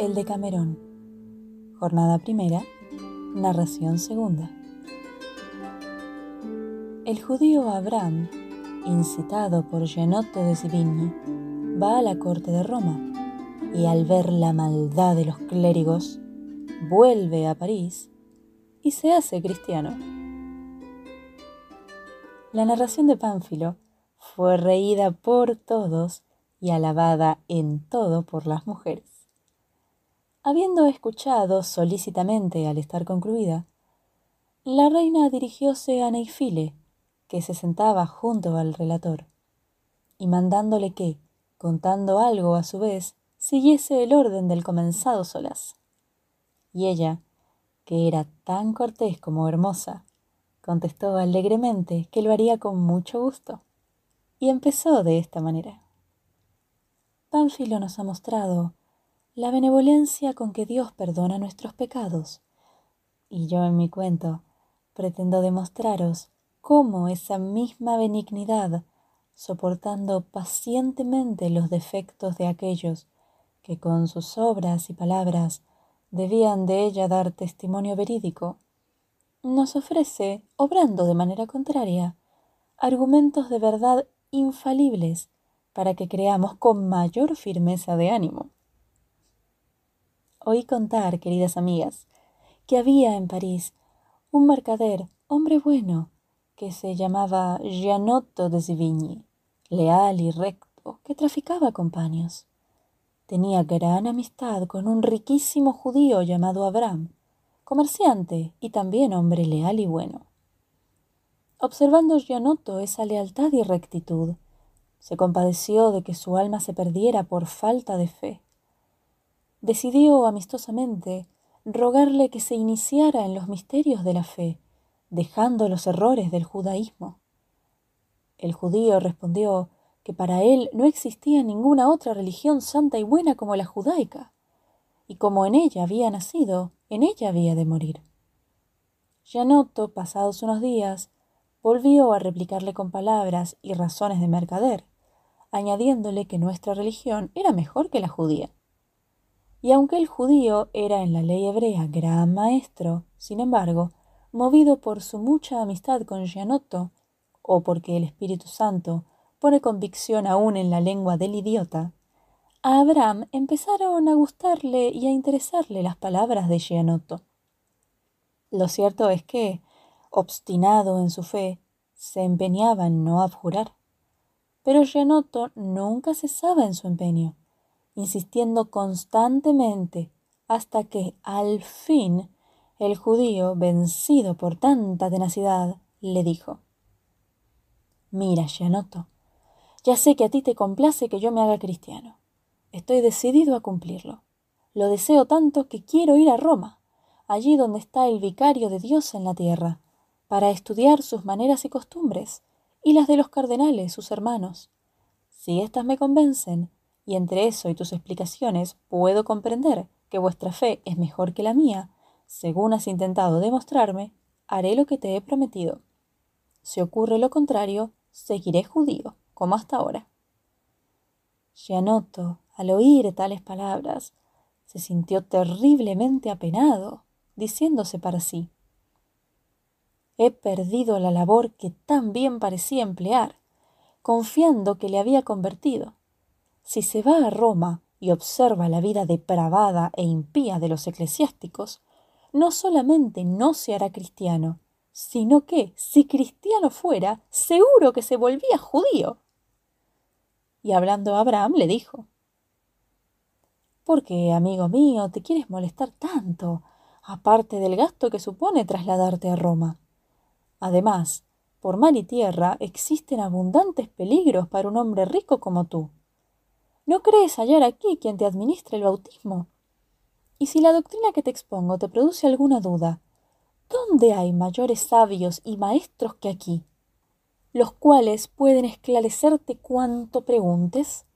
El de Camerón. Jornada primera, narración segunda. El judío Abraham, incitado por Gianotto de Sivigny, va a la corte de Roma y al ver la maldad de los clérigos, vuelve a París y se hace cristiano. La narración de Pánfilo fue reída por todos y alabada en todo por las mujeres. Habiendo escuchado solícitamente al estar concluida, la reina dirigióse a Neifile, que se sentaba junto al relator, y mandándole que, contando algo a su vez, siguiese el orden del comenzado solaz. Y ella, que era tan cortés como hermosa, contestó alegremente que lo haría con mucho gusto, y empezó de esta manera. Pánfilo nos ha mostrado la benevolencia con que Dios perdona nuestros pecados. Y yo en mi cuento pretendo demostraros cómo esa misma benignidad, soportando pacientemente los defectos de aquellos que con sus obras y palabras debían de ella dar testimonio verídico, nos ofrece, obrando de manera contraria, argumentos de verdad infalibles para que creamos con mayor firmeza de ánimo. Oí contar, queridas amigas, que había en París un mercader, hombre bueno, que se llamaba Gianotto de Sivigny, leal y recto, que traficaba con paños. Tenía gran amistad con un riquísimo judío llamado Abraham, comerciante y también hombre leal y bueno. Observando Gianotto esa lealtad y rectitud, se compadeció de que su alma se perdiera por falta de fe decidió amistosamente rogarle que se iniciara en los misterios de la fe, dejando los errores del judaísmo. El judío respondió que para él no existía ninguna otra religión santa y buena como la judaica, y como en ella había nacido, en ella había de morir. Gianotto, pasados unos días, volvió a replicarle con palabras y razones de mercader, añadiéndole que nuestra religión era mejor que la judía. Y aunque el judío era en la ley hebrea gran maestro, sin embargo, movido por su mucha amistad con Gianotto, o porque el Espíritu Santo pone convicción aún en la lengua del idiota, a Abraham empezaron a gustarle y a interesarle las palabras de Gianotto. Lo cierto es que, obstinado en su fe, se empeñaba en no abjurar. Pero Gianotto nunca cesaba en su empeño insistiendo constantemente hasta que al fin el judío, vencido por tanta tenacidad, le dijo Mira, Gianotto, ya sé que a ti te complace que yo me haga cristiano. Estoy decidido a cumplirlo. Lo deseo tanto que quiero ir a Roma, allí donde está el vicario de Dios en la tierra, para estudiar sus maneras y costumbres, y las de los cardenales, sus hermanos. Si éstas me convencen, y entre eso y tus explicaciones puedo comprender que vuestra fe es mejor que la mía, según has intentado demostrarme, haré lo que te he prometido. Si ocurre lo contrario, seguiré judío, como hasta ahora. Gianotto, al oír tales palabras, se sintió terriblemente apenado, diciéndose para sí He perdido la labor que tan bien parecía emplear, confiando que le había convertido si se va a Roma y observa la vida depravada e impía de los eclesiásticos, no solamente no se hará cristiano, sino que, si cristiano fuera, seguro que se volvía judío. Y hablando a Abraham le dijo, ¿Por qué, amigo mío, te quieres molestar tanto, aparte del gasto que supone trasladarte a Roma? Además, por mar y tierra existen abundantes peligros para un hombre rico como tú. ¿No crees hallar aquí quien te administre el bautismo? Y si la doctrina que te expongo te produce alguna duda, ¿dónde hay mayores sabios y maestros que aquí, los cuales pueden esclarecerte cuanto preguntes?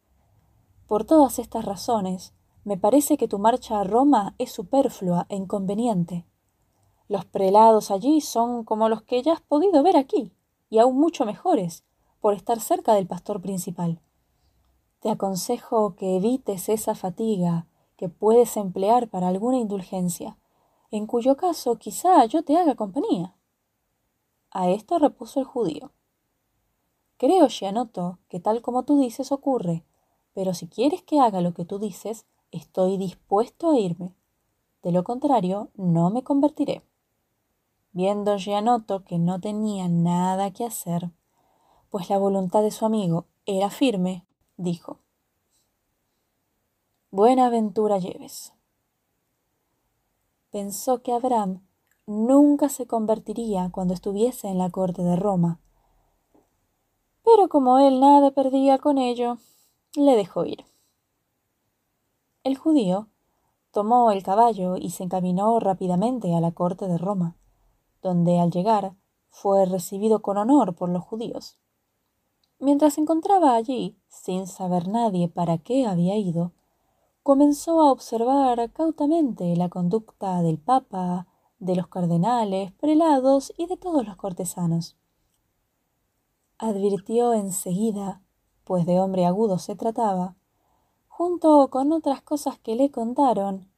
Por todas estas razones, me parece que tu marcha a Roma es superflua e inconveniente. Los prelados allí son como los que ya has podido ver aquí, y aún mucho mejores, por estar cerca del pastor principal. Te aconsejo que evites esa fatiga que puedes emplear para alguna indulgencia, en cuyo caso quizá yo te haga compañía. A esto repuso el judío. Creo, Gianotto, que tal como tú dices ocurre, pero si quieres que haga lo que tú dices, estoy dispuesto a irme. De lo contrario, no me convertiré. Viendo Gianotto que no tenía nada que hacer, pues la voluntad de su amigo era firme, dijo, Buena aventura lleves. Pensó que Abraham nunca se convertiría cuando estuviese en la corte de Roma, pero como él nada perdía con ello, le dejó ir. El judío tomó el caballo y se encaminó rápidamente a la corte de Roma, donde al llegar fue recibido con honor por los judíos. Mientras se encontraba allí, sin saber nadie para qué había ido, comenzó a observar cautamente la conducta del Papa, de los cardenales, prelados y de todos los cortesanos. Advirtió enseguida, pues de hombre agudo se trataba, junto con otras cosas que le contaron,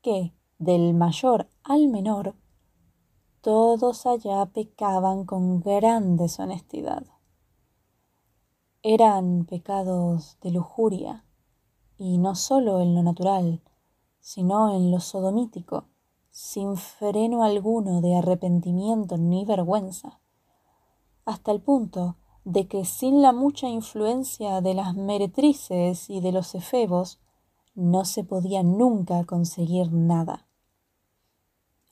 que, del mayor al menor, todos allá pecaban con gran deshonestidad. Eran pecados de lujuria, y no sólo en lo natural, sino en lo sodomítico, sin freno alguno de arrepentimiento ni vergüenza, hasta el punto de que sin la mucha influencia de las meretrices y de los efebos, no se podía nunca conseguir nada.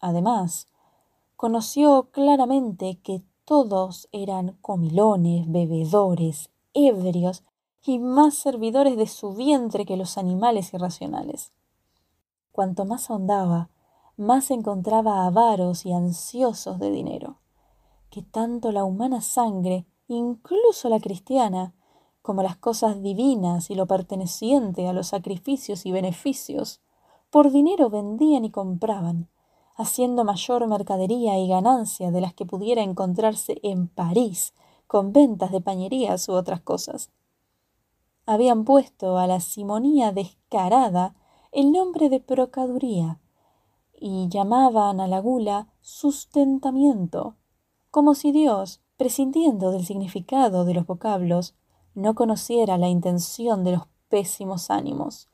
Además, conoció claramente que todos eran comilones, bebedores, ebrios y más servidores de su vientre que los animales irracionales. Cuanto más ahondaba, más encontraba avaros y ansiosos de dinero, que tanto la humana sangre incluso la cristiana, como las cosas divinas y lo perteneciente a los sacrificios y beneficios, por dinero vendían y compraban, haciendo mayor mercadería y ganancia de las que pudiera encontrarse en París con ventas de pañerías u otras cosas. Habían puesto a la simonía descarada el nombre de procaduría y llamaban a la gula sustentamiento, como si Dios prescindiendo del significado de los vocablos, no conociera la intención de los pésimos ánimos,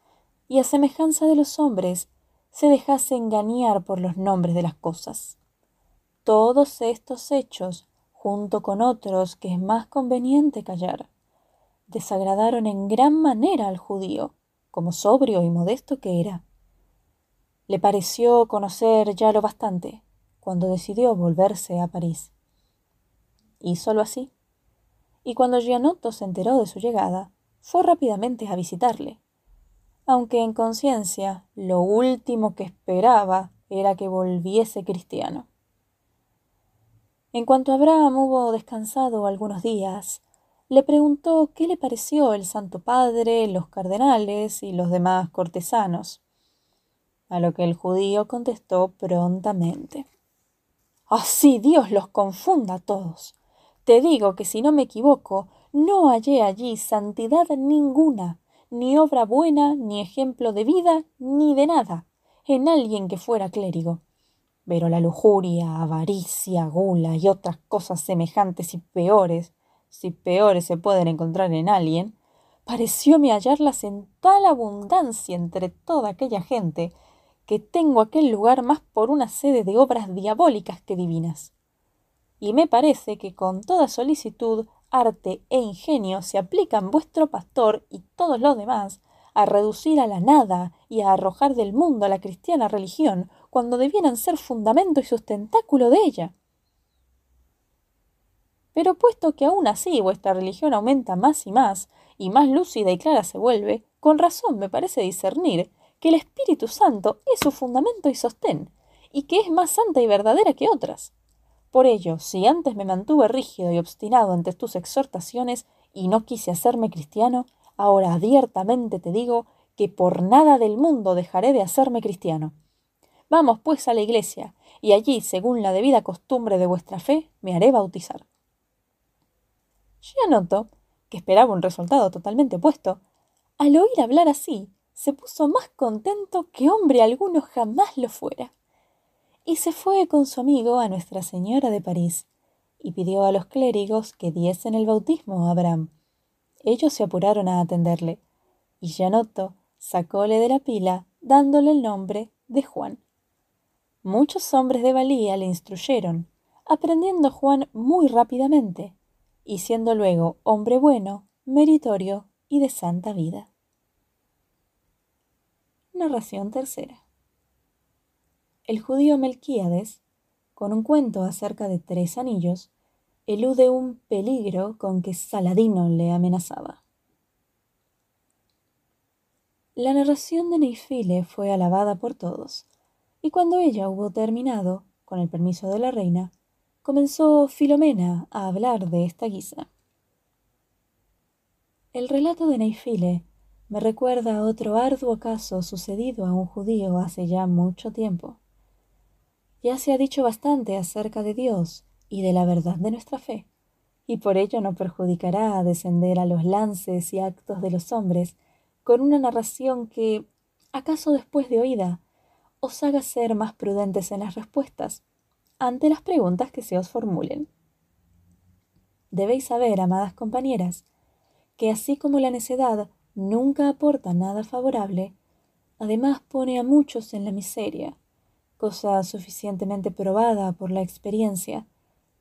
y a semejanza de los hombres, se dejase engañar por los nombres de las cosas. Todos estos hechos, junto con otros que es más conveniente callar, desagradaron en gran manera al judío, como sobrio y modesto que era. Le pareció conocer ya lo bastante, cuando decidió volverse a París y solo así. Y cuando Gianotto se enteró de su llegada, fue rápidamente a visitarle, aunque en conciencia lo último que esperaba era que volviese cristiano. En cuanto Abraham hubo descansado algunos días, le preguntó qué le pareció el Santo Padre, los cardenales y los demás cortesanos, a lo que el judío contestó prontamente. Así Dios los confunda a todos. Te digo que si no me equivoco, no hallé allí santidad ninguna, ni obra buena, ni ejemplo de vida, ni de nada, en alguien que fuera clérigo. Pero la lujuria, avaricia, gula y otras cosas semejantes y peores, si peores se pueden encontrar en alguien, parecióme hallarlas en tal abundancia entre toda aquella gente, que tengo aquel lugar más por una sede de obras diabólicas que divinas. Y me parece que con toda solicitud, arte e ingenio se aplican vuestro pastor y todos los demás a reducir a la nada y a arrojar del mundo a la cristiana religión cuando debieran ser fundamento y sustentáculo de ella. Pero puesto que aún así vuestra religión aumenta más y más, y más lúcida y clara se vuelve, con razón me parece discernir que el Espíritu Santo es su fundamento y sostén, y que es más santa y verdadera que otras. Por ello, si antes me mantuve rígido y obstinado ante tus exhortaciones y no quise hacerme cristiano, ahora abiertamente te digo que por nada del mundo dejaré de hacerme cristiano. Vamos pues a la iglesia, y allí, según la debida costumbre de vuestra fe, me haré bautizar. Yo noto que esperaba un resultado totalmente opuesto. Al oír hablar así, se puso más contento que hombre alguno jamás lo fuera. Y se fue con su amigo a Nuestra Señora de París, y pidió a los clérigos que diesen el bautismo a Abraham. Ellos se apuraron a atenderle, y Janotto sacóle de la pila dándole el nombre de Juan. Muchos hombres de valía le instruyeron, aprendiendo Juan muy rápidamente, y siendo luego hombre bueno, meritorio y de santa vida. Narración tercera. El judío Melquíades, con un cuento acerca de tres anillos, elude un peligro con que Saladino le amenazaba. La narración de Neifile fue alabada por todos, y cuando ella hubo terminado, con el permiso de la reina, comenzó Filomena a hablar de esta guisa. El relato de Neifile me recuerda a otro arduo caso sucedido a un judío hace ya mucho tiempo. Ya se ha dicho bastante acerca de Dios y de la verdad de nuestra fe, y por ello no perjudicará a descender a los lances y actos de los hombres con una narración que, acaso después de oída, os haga ser más prudentes en las respuestas ante las preguntas que se os formulen. Debéis saber, amadas compañeras, que así como la necedad nunca aporta nada favorable, además pone a muchos en la miseria, cosa suficientemente probada por la experiencia,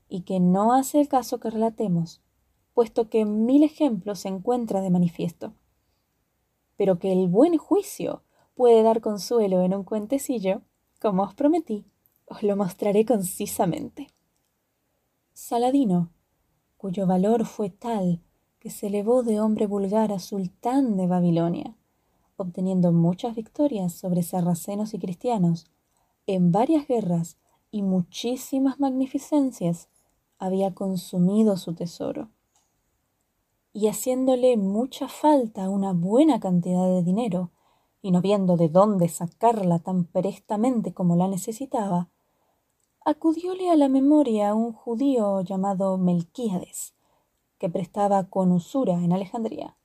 y que no hace el caso que relatemos, puesto que mil ejemplos se encuentra de manifiesto pero que el buen juicio puede dar consuelo en un cuentecillo, como os prometí, os lo mostraré concisamente. Saladino, cuyo valor fue tal que se elevó de hombre vulgar a sultán de Babilonia, obteniendo muchas victorias sobre sarracenos y cristianos, en varias guerras y muchísimas magnificencias, había consumido su tesoro y haciéndole mucha falta una buena cantidad de dinero, y no viendo de dónde sacarla tan prestamente como la necesitaba, acudióle a la memoria un judío llamado Melquíades, que prestaba con usura en Alejandría.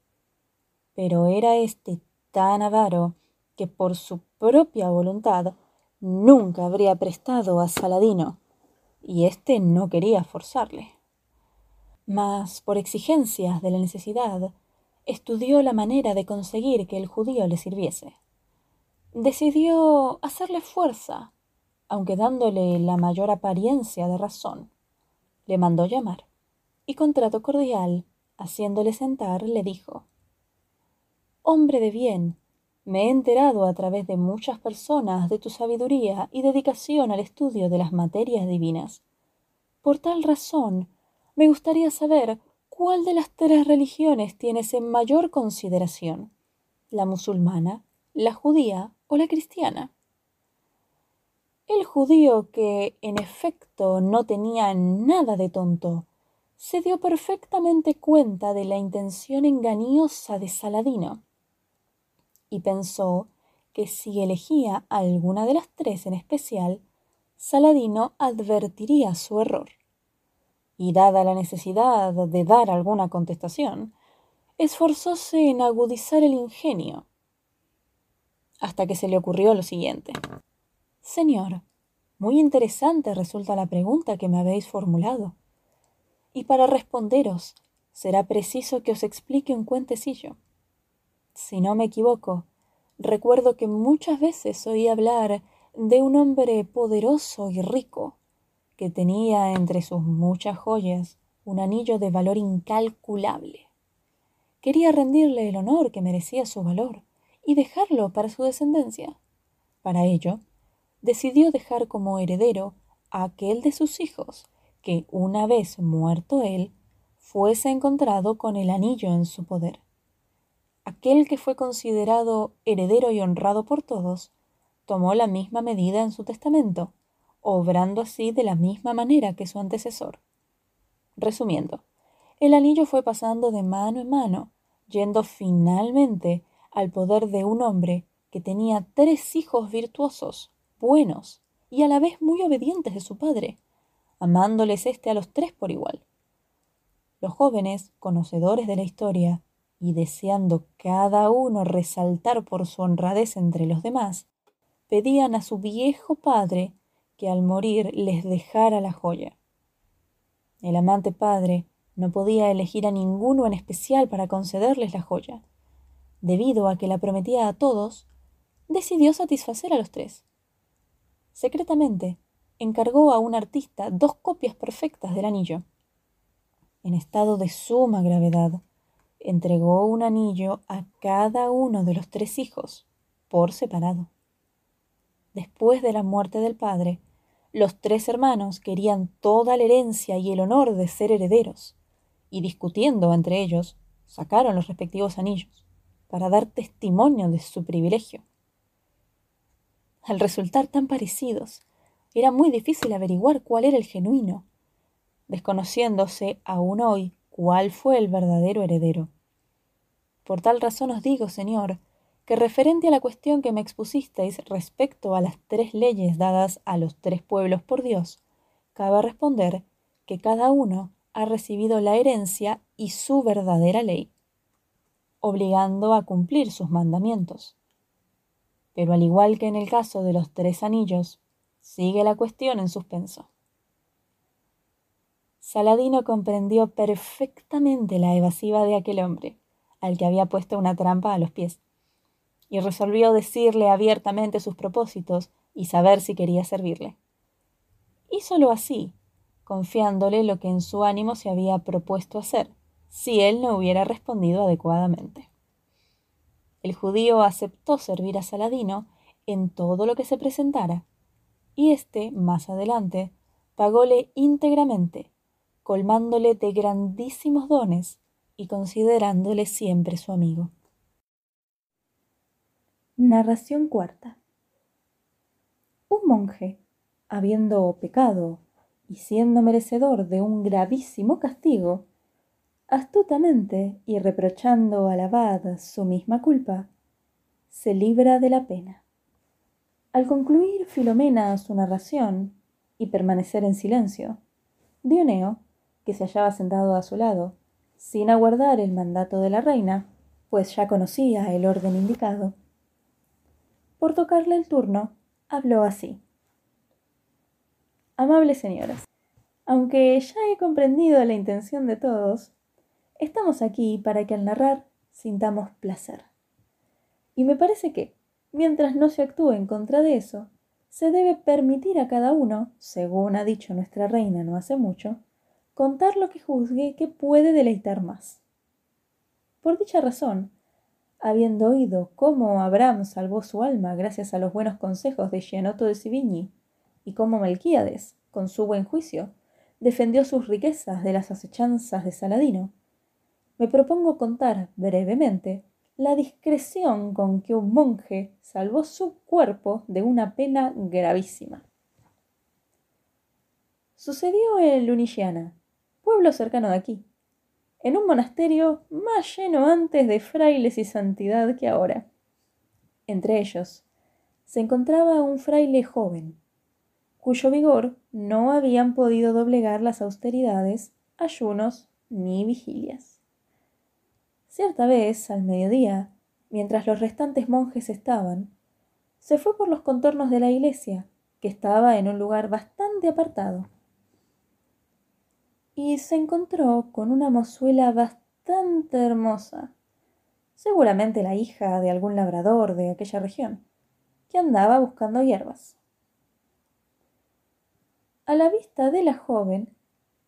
Pero era éste tan avaro que por su propia voluntad nunca habría prestado a Saladino, y éste no quería forzarle mas por exigencias de la necesidad, estudió la manera de conseguir que el judío le sirviese. Decidió hacerle fuerza, aunque dándole la mayor apariencia de razón. Le mandó llamar, y con trato cordial, haciéndole sentar, le dijo Hombre de bien, me he enterado a través de muchas personas de tu sabiduría y dedicación al estudio de las materias divinas. Por tal razón, me gustaría saber cuál de las tres religiones tienes en mayor consideración, la musulmana, la judía o la cristiana. El judío, que en efecto no tenía nada de tonto, se dio perfectamente cuenta de la intención engañosa de Saladino y pensó que si elegía alguna de las tres en especial, Saladino advertiría su error y dada la necesidad de dar alguna contestación, esforzóse en agudizar el ingenio, hasta que se le ocurrió lo siguiente. Señor, muy interesante resulta la pregunta que me habéis formulado, y para responderos será preciso que os explique un cuentecillo. Si no me equivoco, recuerdo que muchas veces oí hablar de un hombre poderoso y rico, que tenía entre sus muchas joyas un anillo de valor incalculable. Quería rendirle el honor que merecía su valor y dejarlo para su descendencia. Para ello, decidió dejar como heredero a aquel de sus hijos que, una vez muerto él, fuese encontrado con el anillo en su poder. Aquel que fue considerado heredero y honrado por todos, tomó la misma medida en su testamento obrando así de la misma manera que su antecesor. Resumiendo, el anillo fue pasando de mano en mano, yendo finalmente al poder de un hombre que tenía tres hijos virtuosos, buenos y a la vez muy obedientes de su padre, amándoles éste a los tres por igual. Los jóvenes, conocedores de la historia, y deseando cada uno resaltar por su honradez entre los demás, pedían a su viejo padre que al morir les dejara la joya. El amante padre no podía elegir a ninguno en especial para concederles la joya. Debido a que la prometía a todos, decidió satisfacer a los tres. Secretamente, encargó a un artista dos copias perfectas del anillo. En estado de suma gravedad, entregó un anillo a cada uno de los tres hijos, por separado. Después de la muerte del padre, los tres hermanos querían toda la herencia y el honor de ser herederos, y discutiendo entre ellos, sacaron los respectivos anillos, para dar testimonio de su privilegio. Al resultar tan parecidos, era muy difícil averiguar cuál era el genuino, desconociéndose aún hoy cuál fue el verdadero heredero. Por tal razón os digo, Señor, que referente a la cuestión que me expusisteis respecto a las tres leyes dadas a los tres pueblos por Dios, cabe responder que cada uno ha recibido la herencia y su verdadera ley, obligando a cumplir sus mandamientos. Pero al igual que en el caso de los tres anillos, sigue la cuestión en suspenso. Saladino comprendió perfectamente la evasiva de aquel hombre, al que había puesto una trampa a los pies, y resolvió decirle abiertamente sus propósitos y saber si quería servirle. Hízolo así, confiándole lo que en su ánimo se había propuesto hacer, si él no hubiera respondido adecuadamente. El judío aceptó servir a Saladino en todo lo que se presentara, y éste, más adelante, pagóle íntegramente, colmándole de grandísimos dones y considerándole siempre su amigo. Narración cuarta. Un monje, habiendo pecado y siendo merecedor de un gravísimo castigo, astutamente y reprochando al abad su misma culpa, se libra de la pena. Al concluir Filomena su narración y permanecer en silencio, Dioneo que se hallaba sentado a su lado, sin aguardar el mandato de la reina, pues ya conocía el orden indicado. Por tocarle el turno, habló así. Amables señoras, aunque ya he comprendido la intención de todos, estamos aquí para que al narrar sintamos placer. Y me parece que, mientras no se actúe en contra de eso, se debe permitir a cada uno, según ha dicho nuestra reina no hace mucho, contar lo que juzgue que puede deleitar más. Por dicha razón, habiendo oído cómo Abraham salvó su alma gracias a los buenos consejos de Gianotto de Sivigny, y cómo Melquíades, con su buen juicio, defendió sus riquezas de las acechanzas de Saladino, me propongo contar brevemente la discreción con que un monje salvó su cuerpo de una pena gravísima. Sucedió en Lunisiana, pueblo cercano de aquí, en un monasterio más lleno antes de frailes y santidad que ahora. Entre ellos se encontraba un fraile joven, cuyo vigor no habían podido doblegar las austeridades, ayunos ni vigilias. Cierta vez, al mediodía, mientras los restantes monjes estaban, se fue por los contornos de la iglesia, que estaba en un lugar bastante apartado y se encontró con una mozuela bastante hermosa, seguramente la hija de algún labrador de aquella región, que andaba buscando hierbas. A la vista de la joven,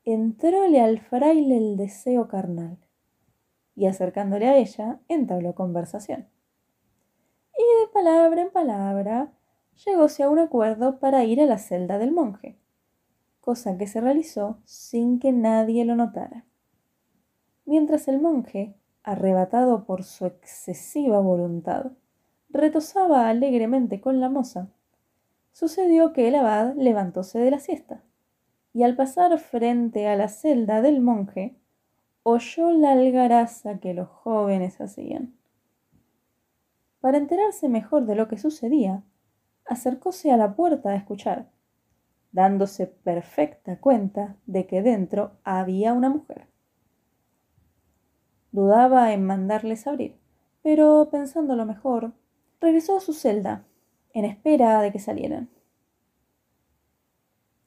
entróle al fraile el deseo carnal, y acercándole a ella, entabló conversación. Y de palabra en palabra, llegóse a un acuerdo para ir a la celda del monje cosa que se realizó sin que nadie lo notara. Mientras el monje, arrebatado por su excesiva voluntad, retosaba alegremente con la moza, sucedió que el abad levantóse de la siesta, y al pasar frente a la celda del monje, oyó la algaraza que los jóvenes hacían. Para enterarse mejor de lo que sucedía, acercóse a la puerta a escuchar, dándose perfecta cuenta de que dentro había una mujer. Dudaba en mandarles abrir, pero pensándolo mejor, regresó a su celda, en espera de que salieran.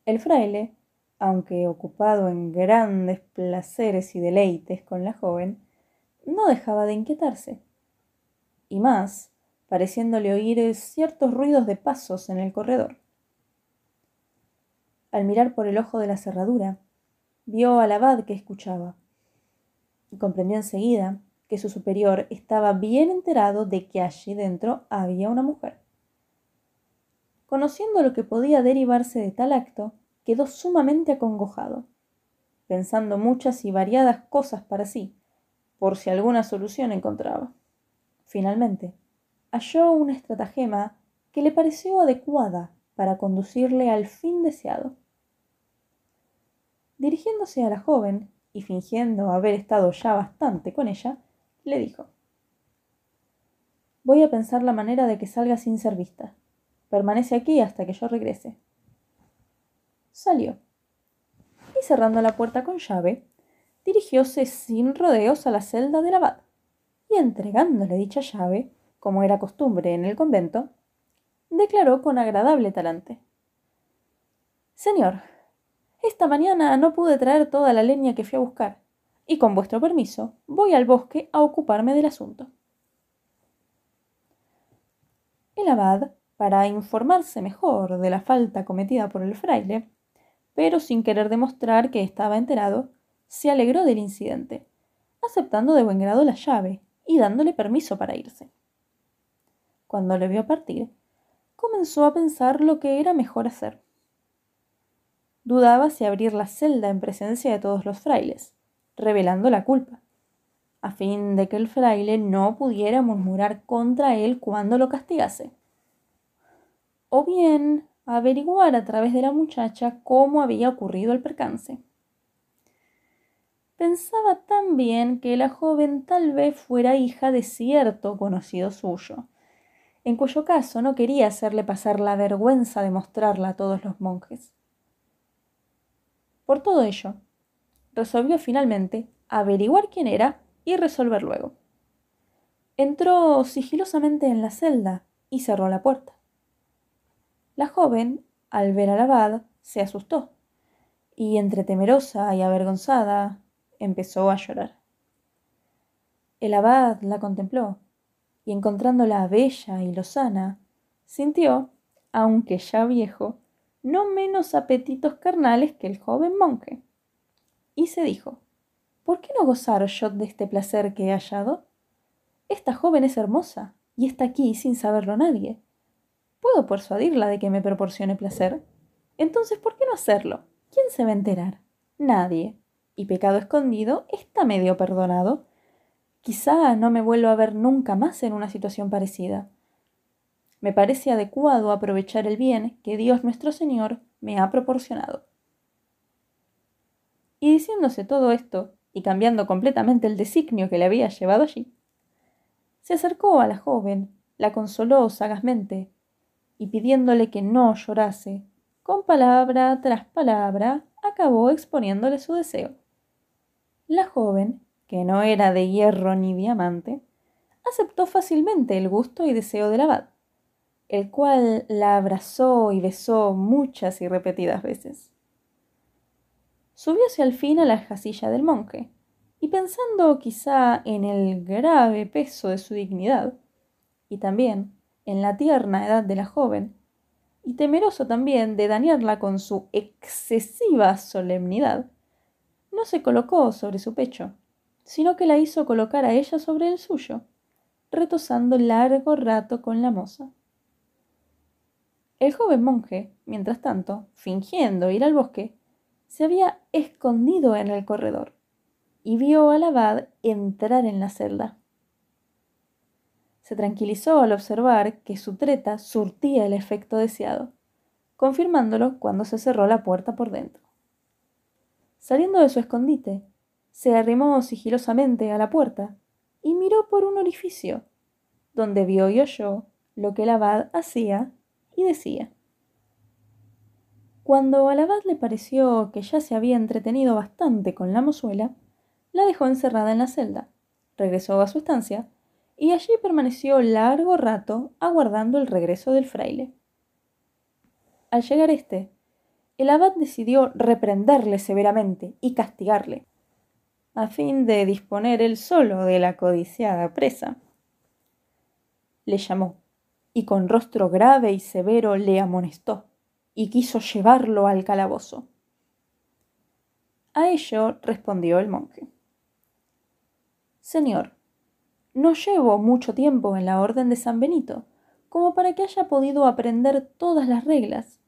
El fraile, aunque ocupado en grandes placeres y deleites con la joven, no dejaba de inquietarse. Y más, pareciéndole oír ciertos ruidos de pasos en el corredor. Al mirar por el ojo de la cerradura, vio al abad que escuchaba, y comprendió enseguida que su superior estaba bien enterado de que allí dentro había una mujer. Conociendo lo que podía derivarse de tal acto, quedó sumamente acongojado, pensando muchas y variadas cosas para sí, por si alguna solución encontraba. Finalmente, halló una estratagema que le pareció adecuada para conducirle al fin deseado. Dirigiéndose a la joven y fingiendo haber estado ya bastante con ella, le dijo Voy a pensar la manera de que salga sin ser vista. Permanece aquí hasta que yo regrese. Salió. Y cerrando la puerta con llave, dirigióse sin rodeos a la celda del abad, y entregándole dicha llave, como era costumbre en el convento, declaró con agradable talante. Señor, esta mañana no pude traer toda la leña que fui a buscar, y con vuestro permiso voy al bosque a ocuparme del asunto. El abad para informarse mejor de la falta cometida por el fraile, pero sin querer demostrar que estaba enterado, se alegró del incidente, aceptando de buen grado la llave y dándole permiso para irse. Cuando le vio partir, comenzó a pensar lo que era mejor hacer. Dudaba si abrir la celda en presencia de todos los frailes, revelando la culpa, a fin de que el fraile no pudiera murmurar contra él cuando lo castigase o bien averiguar a través de la muchacha cómo había ocurrido el percance. Pensaba también que la joven tal vez fuera hija de cierto conocido suyo, en cuyo caso no quería hacerle pasar la vergüenza de mostrarla a todos los monjes. Por todo ello, resolvió finalmente averiguar quién era y resolver luego. Entró sigilosamente en la celda y cerró la puerta. La joven, al ver al abad, se asustó, y entre temerosa y avergonzada, empezó a llorar. El abad la contempló, y encontrándola bella y lozana, sintió, aunque ya viejo, no menos apetitos carnales que el joven monje. Y se dijo, ¿por qué no gozar yo de este placer que he hallado? Esta joven es hermosa, y está aquí sin saberlo nadie ¿Puedo persuadirla de que me proporcione placer? Entonces, ¿por qué no hacerlo? ¿Quién se va a enterar? Nadie. Y pecado escondido está medio perdonado. Quizá no me vuelva a ver nunca más en una situación parecida. Me parece adecuado aprovechar el bien que Dios nuestro Señor me ha proporcionado. Y diciéndose todo esto, y cambiando completamente el designio que le había llevado allí, se acercó a la joven, la consoló sagazmente, y pidiéndole que no llorase, con palabra tras palabra acabó exponiéndole su deseo. La joven, que no era de hierro ni diamante, aceptó fácilmente el gusto y deseo del abad, el cual la abrazó y besó muchas y repetidas veces. Subióse al fin a la casilla del monje, y pensando quizá en el grave peso de su dignidad, y también en la tierna edad de la joven, y temeroso también de dañarla con su excesiva solemnidad, no se colocó sobre su pecho, sino que la hizo colocar a ella sobre el suyo, retosando largo rato con la moza. El joven monje, mientras tanto, fingiendo ir al bosque, se había escondido en el corredor y vio al abad entrar en la celda se tranquilizó al observar que su treta surtía el efecto deseado, confirmándolo cuando se cerró la puerta por dentro. Saliendo de su escondite, se arrimó sigilosamente a la puerta y miró por un orificio, donde vio y oyó lo que el abad hacía y decía. Cuando al abad le pareció que ya se había entretenido bastante con la mozuela, la dejó encerrada en la celda regresó a su estancia y allí permaneció largo rato aguardando el regreso del fraile. Al llegar éste, el abad decidió reprenderle severamente y castigarle, a fin de disponer él solo de la codiciada presa. Le llamó, y con rostro grave y severo le amonestó, y quiso llevarlo al calabozo. A ello respondió el monje. Señor, no llevo mucho tiempo en la orden de San Benito, como para que haya podido aprender todas las reglas.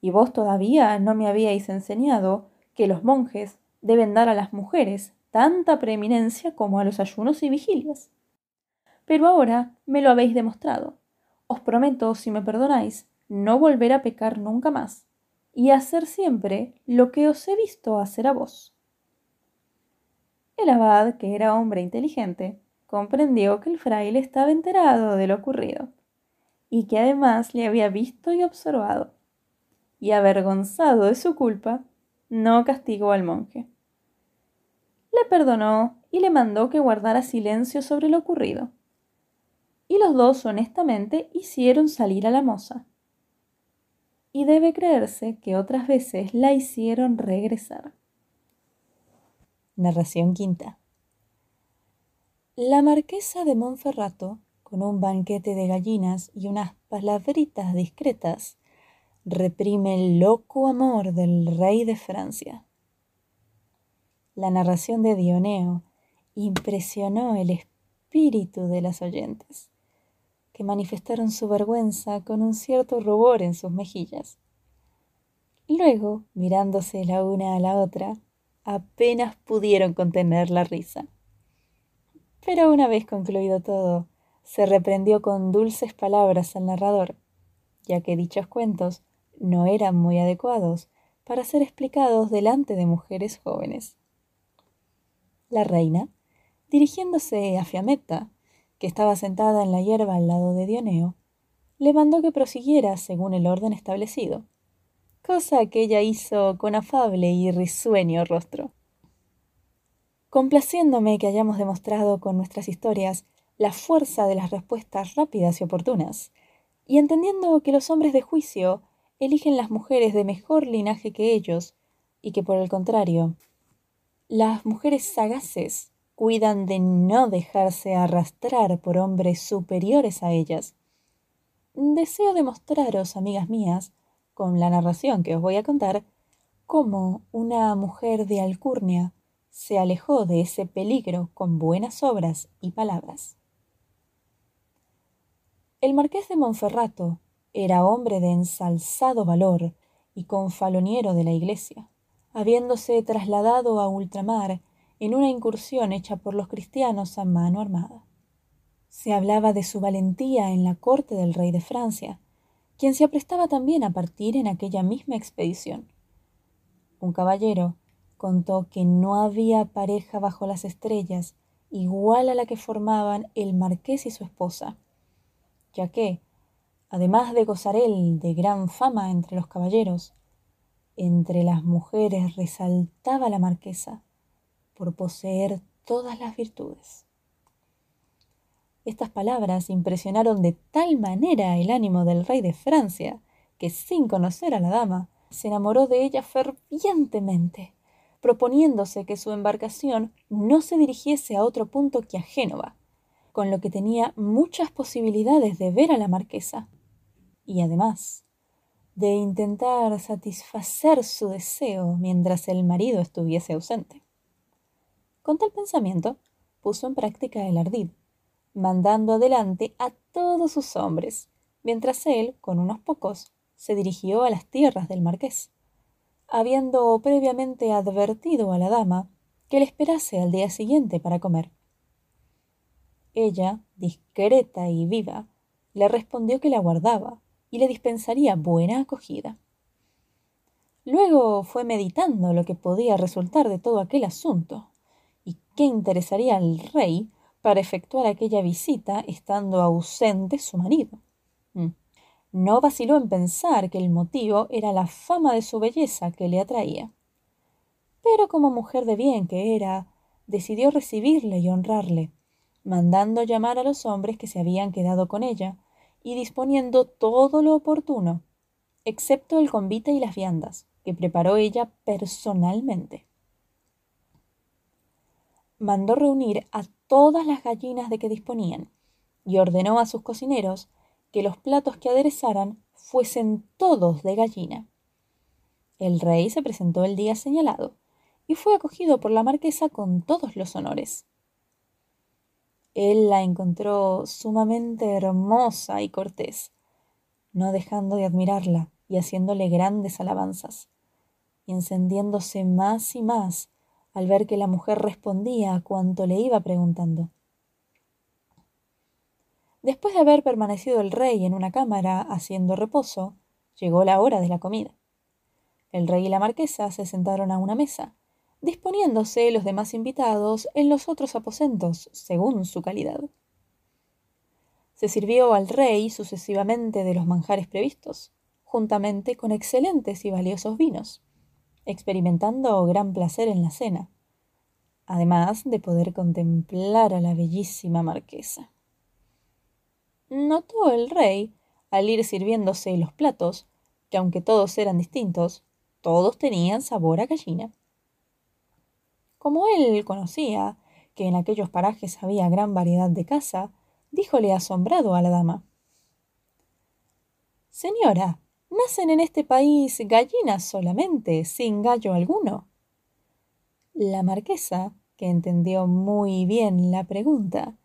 Y vos todavía no me habíais enseñado que los monjes deben dar a las mujeres tanta preeminencia como a los ayunos y vigilias. Pero ahora me lo habéis demostrado. Os prometo, si me perdonáis, no volver a pecar nunca más, y hacer siempre lo que os he visto hacer a vos. El abad, que era hombre inteligente, comprendió que el fraile estaba enterado de lo ocurrido, y que además le había visto y observado, y avergonzado de su culpa, no castigó al monje. Le perdonó y le mandó que guardara silencio sobre lo ocurrido. Y los dos honestamente hicieron salir a la moza. Y debe creerse que otras veces la hicieron regresar. Narración quinta. La marquesa de Monferrato, con un banquete de gallinas y unas palabritas discretas, reprime el loco amor del rey de Francia. La narración de Dioneo impresionó el espíritu de las oyentes, que manifestaron su vergüenza con un cierto rubor en sus mejillas. Luego, mirándose la una a la otra, apenas pudieron contener la risa. Pero una vez concluido todo, se reprendió con dulces palabras al narrador, ya que dichos cuentos no eran muy adecuados para ser explicados delante de mujeres jóvenes. La reina, dirigiéndose a Fiametta, que estaba sentada en la hierba al lado de Dioneo, le mandó que prosiguiera según el orden establecido, cosa que ella hizo con afable y risueño rostro. Complaciéndome que hayamos demostrado con nuestras historias la fuerza de las respuestas rápidas y oportunas, y entendiendo que los hombres de juicio eligen las mujeres de mejor linaje que ellos, y que por el contrario, las mujeres sagaces cuidan de no dejarse arrastrar por hombres superiores a ellas. Deseo demostraros, amigas mías, con la narración que os voy a contar, cómo una mujer de alcurnia se alejó de ese peligro con buenas obras y palabras. El marqués de Monferrato era hombre de ensalzado valor y confaloniero de la iglesia, habiéndose trasladado a ultramar en una incursión hecha por los cristianos a mano armada. Se hablaba de su valentía en la corte del rey de Francia, quien se aprestaba también a partir en aquella misma expedición. Un caballero contó que no había pareja bajo las estrellas igual a la que formaban el marqués y su esposa, ya que, además de gozar él de gran fama entre los caballeros, entre las mujeres resaltaba la marquesa por poseer todas las virtudes. Estas palabras impresionaron de tal manera el ánimo del rey de Francia que, sin conocer a la dama, se enamoró de ella fervientemente proponiéndose que su embarcación no se dirigiese a otro punto que a Génova, con lo que tenía muchas posibilidades de ver a la marquesa, y además de intentar satisfacer su deseo mientras el marido estuviese ausente. Con tal pensamiento, puso en práctica el ardid, mandando adelante a todos sus hombres, mientras él, con unos pocos, se dirigió a las tierras del marqués habiendo previamente advertido a la dama que le esperase al día siguiente para comer. Ella, discreta y viva, le respondió que la guardaba y le dispensaría buena acogida. Luego fue meditando lo que podía resultar de todo aquel asunto qué interesaría al rey para efectuar aquella visita estando ausente su marido. Mm. No vaciló en pensar que el motivo era la fama de su belleza que le atraía. Pero como mujer de bien que era, decidió recibirle y honrarle, mandando llamar a los hombres que se habían quedado con ella y disponiendo todo lo oportuno, excepto el convite y las viandas, que preparó ella personalmente. Mandó reunir a todas las gallinas de que disponían y ordenó a sus cocineros que los platos que aderezaran fuesen todos de gallina. El rey se presentó el día señalado y fue acogido por la marquesa con todos los honores. Él la encontró sumamente hermosa y cortés, no dejando de admirarla y haciéndole grandes alabanzas, y encendiéndose más y más al ver que la mujer respondía a cuanto le iba preguntando. Después de haber permanecido el rey en una cámara haciendo reposo, llegó la hora de la comida. El rey y la marquesa se sentaron a una mesa, disponiéndose los demás invitados en los otros aposentos, según su calidad. Se sirvió al rey sucesivamente de los manjares previstos, juntamente con excelentes y valiosos vinos, experimentando gran placer en la cena, además de poder contemplar a la bellísima marquesa. Notó el rey, al ir sirviéndose los platos, que aunque todos eran distintos, todos tenían sabor a gallina. Como él conocía que en aquellos parajes había gran variedad de caza, díjole asombrado a la dama. Señora, ¿nacen en este país gallinas solamente, sin gallo alguno? La marquesa, que entendió muy bien la pregunta,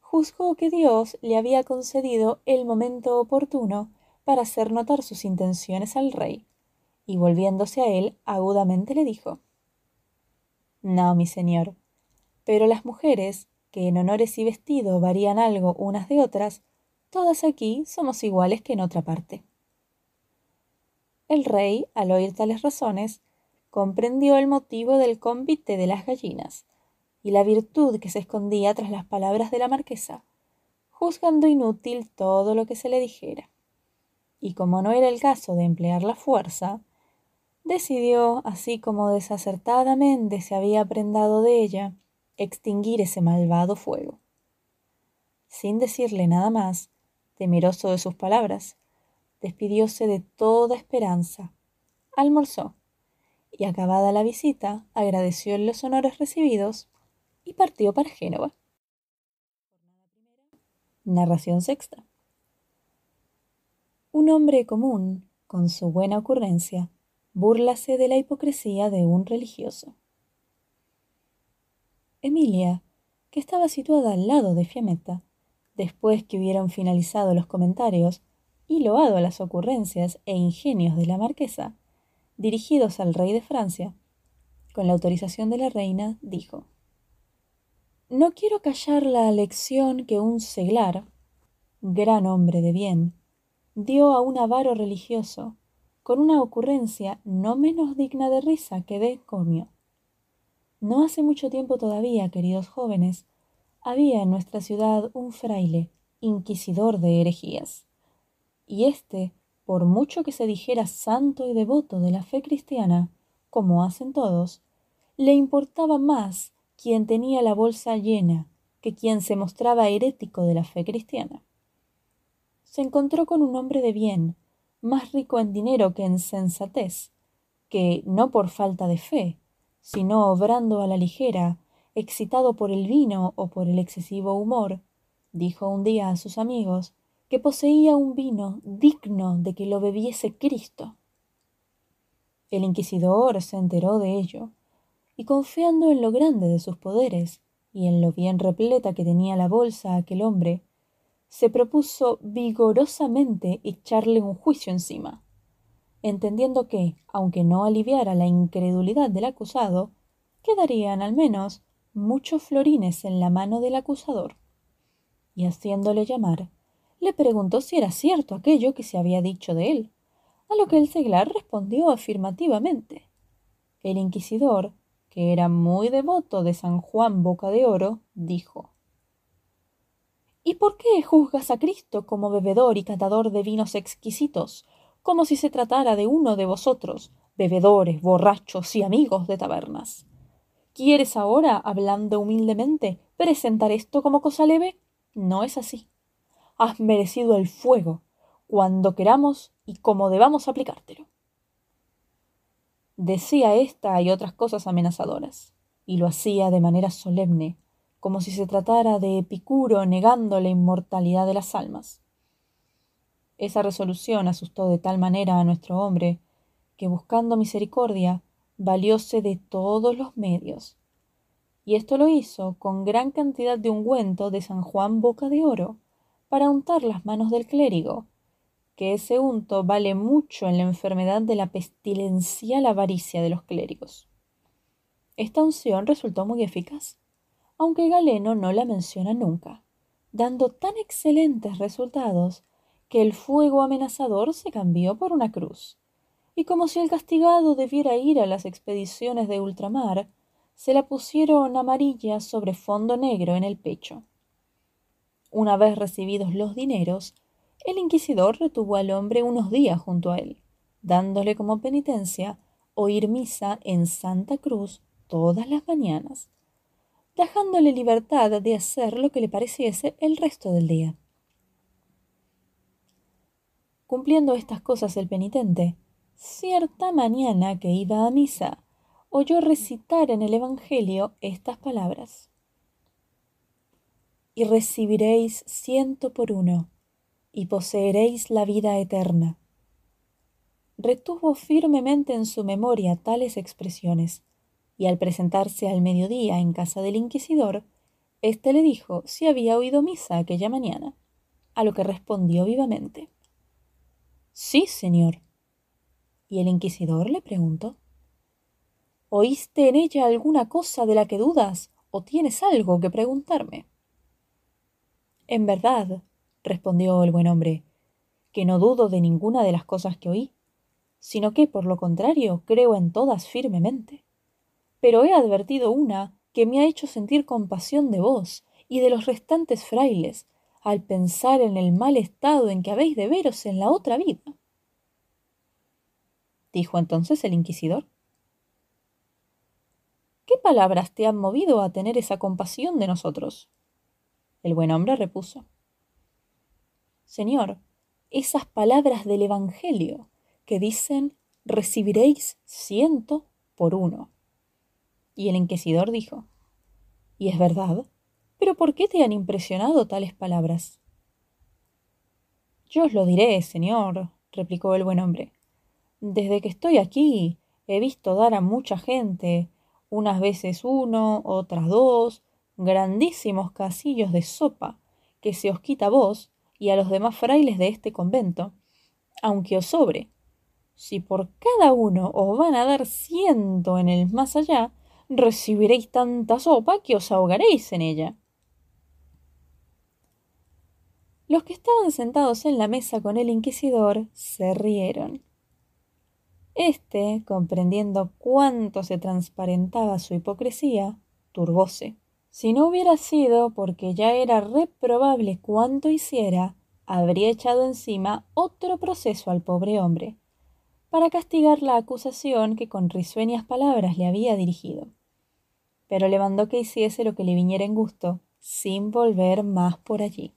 juzgó que Dios le había concedido el momento oportuno para hacer notar sus intenciones al rey, y volviéndose a él agudamente le dijo No, mi señor, pero las mujeres, que en honores y vestido varían algo unas de otras, todas aquí somos iguales que en otra parte. El rey, al oír tales razones, comprendió el motivo del convite de las gallinas, y la virtud que se escondía tras las palabras de la marquesa, juzgando inútil todo lo que se le dijera. Y como no era el caso de emplear la fuerza, decidió, así como desacertadamente se había prendado de ella, extinguir ese malvado fuego. Sin decirle nada más, temeroso de sus palabras, despidióse de toda esperanza, almorzó, y acabada la visita, agradeció los honores recibidos y partió para Génova. Narración sexta. Un hombre común, con su buena ocurrencia, búrlase de la hipocresía de un religioso. Emilia, que estaba situada al lado de Fiametta, después que hubieron finalizado los comentarios y loado las ocurrencias e ingenios de la marquesa, dirigidos al rey de Francia, con la autorización de la reina, dijo no quiero callar la lección que un seglar, gran hombre de bien, dio a un avaro religioso, con una ocurrencia no menos digna de risa que de comio. No hace mucho tiempo todavía, queridos jóvenes, había en nuestra ciudad un fraile, inquisidor de herejías. Y éste, por mucho que se dijera santo y devoto de la fe cristiana, como hacen todos, le importaba más quien tenía la bolsa llena que quien se mostraba herético de la fe cristiana. Se encontró con un hombre de bien, más rico en dinero que en sensatez, que, no por falta de fe, sino obrando a la ligera, excitado por el vino o por el excesivo humor, dijo un día a sus amigos que poseía un vino digno de que lo bebiese Cristo. El inquisidor se enteró de ello y confiando en lo grande de sus poderes y en lo bien repleta que tenía la bolsa aquel hombre, se propuso vigorosamente echarle un juicio encima, entendiendo que, aunque no aliviara la incredulidad del acusado, quedarían al menos muchos florines en la mano del acusador. Y haciéndole llamar, le preguntó si era cierto aquello que se había dicho de él, a lo que el seglar respondió afirmativamente. El inquisidor, que era muy devoto de San Juan Boca de Oro, dijo ¿Y por qué juzgas a Cristo como bebedor y catador de vinos exquisitos, como si se tratara de uno de vosotros, bebedores, borrachos y amigos de tabernas? ¿Quieres ahora, hablando humildemente, presentar esto como cosa leve? No es así. Has merecido el fuego, cuando queramos y como debamos aplicártelo. Decía esta y otras cosas amenazadoras, y lo hacía de manera solemne, como si se tratara de Epicuro negando la inmortalidad de las almas. Esa resolución asustó de tal manera a nuestro hombre, que buscando misericordia, valióse de todos los medios. Y esto lo hizo con gran cantidad de ungüento de San Juan Boca de Oro, para untar las manos del clérigo, que ese unto vale mucho en la enfermedad de la pestilencial avaricia de los clérigos. Esta unción resultó muy eficaz, aunque Galeno no la menciona nunca, dando tan excelentes resultados que el fuego amenazador se cambió por una cruz, y como si el castigado debiera ir a las expediciones de ultramar, se la pusieron amarilla sobre fondo negro en el pecho. Una vez recibidos los dineros, el inquisidor retuvo al hombre unos días junto a él, dándole como penitencia oír misa en Santa Cruz todas las mañanas, dejándole libertad de hacer lo que le pareciese el resto del día. Cumpliendo estas cosas el penitente, cierta mañana que iba a misa, oyó recitar en el Evangelio estas palabras. Y recibiréis ciento por uno y poseeréis la vida eterna. Retuvo firmemente en su memoria tales expresiones, y al presentarse al mediodía en casa del inquisidor, éste le dijo si había oído misa aquella mañana, a lo que respondió vivamente. Sí, señor. Y el inquisidor le preguntó ¿Oíste en ella alguna cosa de la que dudas o tienes algo que preguntarme? En verdad, respondió el buen hombre, que no dudo de ninguna de las cosas que oí, sino que, por lo contrario, creo en todas firmemente. Pero he advertido una que me ha hecho sentir compasión de vos y de los restantes frailes, al pensar en el mal estado en que habéis de veros en la otra vida. Dijo entonces el inquisidor. ¿Qué palabras te han movido a tener esa compasión de nosotros? El buen hombre repuso. Señor, esas palabras del Evangelio que dicen recibiréis ciento por uno. Y el inquisidor dijo, ¿y es verdad? ¿Pero por qué te han impresionado tales palabras? Yo os lo diré, señor, replicó el buen hombre. Desde que estoy aquí he visto dar a mucha gente, unas veces uno, otras dos, grandísimos casillos de sopa, que se os quita vos y a los demás frailes de este convento, aunque os sobre. Si por cada uno os van a dar ciento en el más allá, recibiréis tanta sopa que os ahogaréis en ella. Los que estaban sentados en la mesa con el inquisidor se rieron. Este, comprendiendo cuánto se transparentaba su hipocresía, turbóse. Si no hubiera sido porque ya era reprobable cuanto hiciera, habría echado encima otro proceso al pobre hombre, para castigar la acusación que con risueñas palabras le había dirigido. Pero le mandó que hiciese lo que le viniera en gusto, sin volver más por allí.